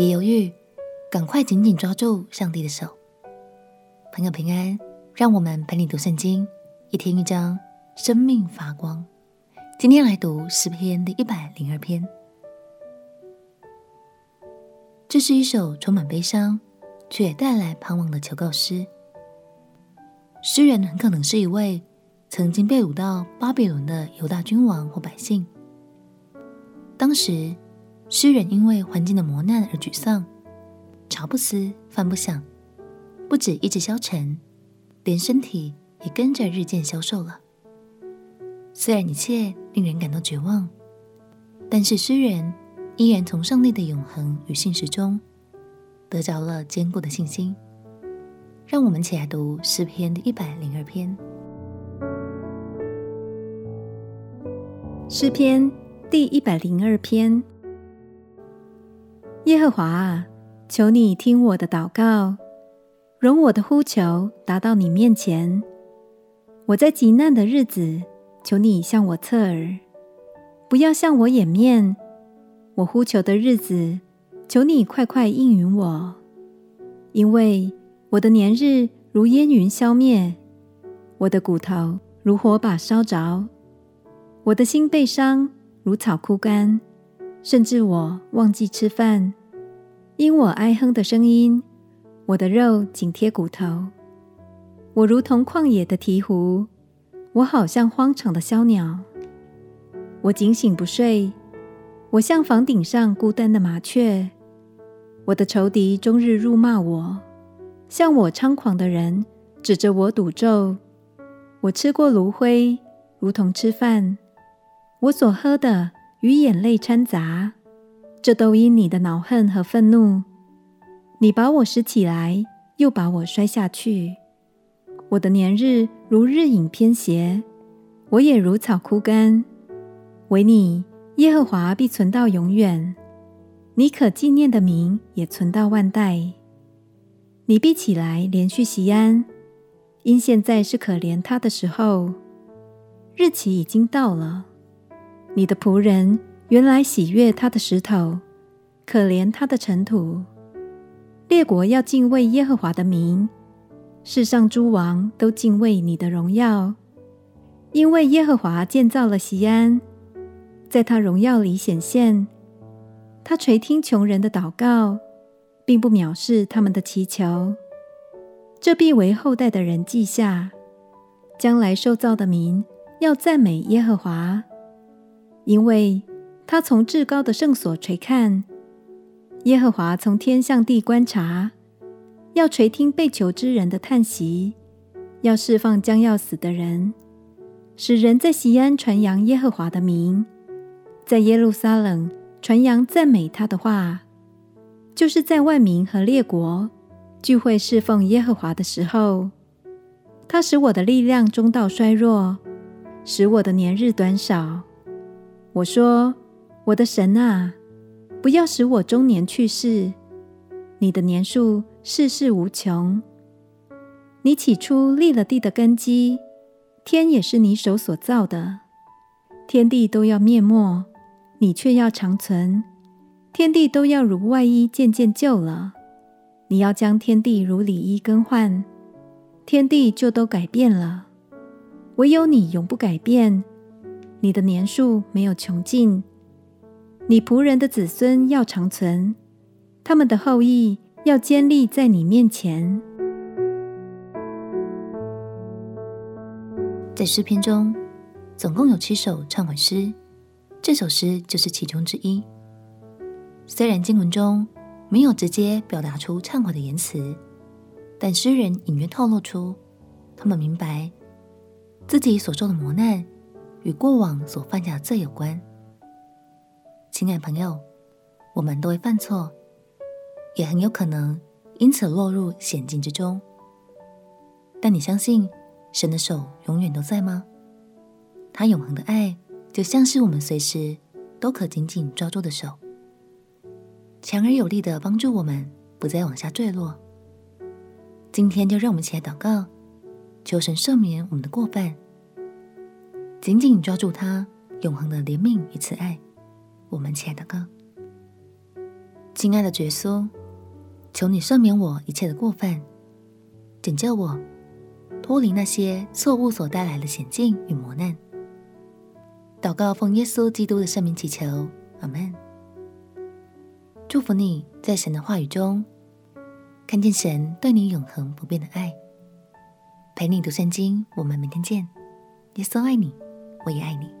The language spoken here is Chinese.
别犹豫，赶快紧紧抓住上帝的手。朋友平安，让我们陪你读圣经，一天一章，生命发光。今天来读诗篇第一百零二篇。这是一首充满悲伤却也带来盼望的求告诗。诗人很可能是一位曾经被掳到巴比伦的犹大君王或百姓。当时，诗人因为环境的磨难而沮丧，茶不思饭不想，不止意志消沉，连身体也跟着日渐消瘦了。虽然一切令人感到绝望，但是诗人。依然从上帝的永恒与信实中得着了坚固的信心。让我们一起来读诗篇的一百零二篇。诗篇第一百零二篇：耶和华啊，求你听我的祷告，容我的呼求达到你面前。我在极难的日子，求你向我侧耳，不要向我掩面。我呼求的日子，求你快快应允我，因为我的年日如烟云消灭，我的骨头如火把烧着，我的心被伤如草枯干，甚至我忘记吃饭，因我哀哼的声音，我的肉紧贴骨头，我如同旷野的鹈鹕，我好像荒场的枭鸟，我警醒不睡。我像房顶上孤单的麻雀，我的仇敌终日辱骂我，向我猖狂的人指着我赌咒。我吃过炉灰，如同吃饭；我所喝的与眼泪掺杂，这都因你的恼恨和愤怒。你把我拾起来，又把我摔下去。我的年日如日影偏斜，我也如草枯干。惟你。耶和华必存到永远，你可纪念的名也存到万代。你必起来怜恤锡安，因现在是可怜他的时候，日期已经到了。你的仆人原来喜悦他的石头，可怜他的尘土。列国要敬畏耶和华的名，世上诸王都敬畏你的荣耀，因为耶和华建造了西安。在他荣耀里显现，他垂听穷人的祷告，并不藐视他们的祈求。这必为后代的人记下，将来受造的民要赞美耶和华，因为他从至高的圣所垂看，耶和华从天向地观察，要垂听被囚之人的叹息，要释放将要死的人，使人在西安传扬耶和华的名。在耶路撒冷传扬赞美他的话，就是在万民和列国聚会侍奉耶和华的时候，他使我的力量中道衰弱，使我的年日短少。我说：“我的神啊，不要使我终年去世。你的年数世世无穷。你起初立了地的根基，天也是你手所造的，天地都要灭没。”你却要长存，天地都要如外衣渐渐旧了。你要将天地如里衣更换，天地就都改变了。唯有你永不改变，你的年数没有穷尽。你仆人的子孙要长存，他们的后裔要坚立在你面前。在诗篇中，总共有七首忏悔诗。这首诗就是其中之一。虽然经文中没有直接表达出忏悔的言辞，但诗人隐约透露出，他们明白自己所受的磨难与过往所犯下的罪有关。亲爱朋友，我们都会犯错，也很有可能因此落入险境之中。但你相信神的手永远都在吗？他永恒的爱。就像是我们随时都可紧紧抓住的手，强而有力的帮助我们不再往下坠落。今天就让我们一起来祷告，求神赦免我们的过犯，紧紧抓住他永恒的怜悯与慈爱。我们亲爱的哥：亲爱的耶稣，求你赦免我一切的过犯，拯救我脱离那些错误所带来的险境与磨难。祷告奉耶稣基督的圣名祈求，阿门。祝福你在神的话语中看见神对你永恒不变的爱。陪你读圣经，我们明天见。耶稣爱你，我也爱你。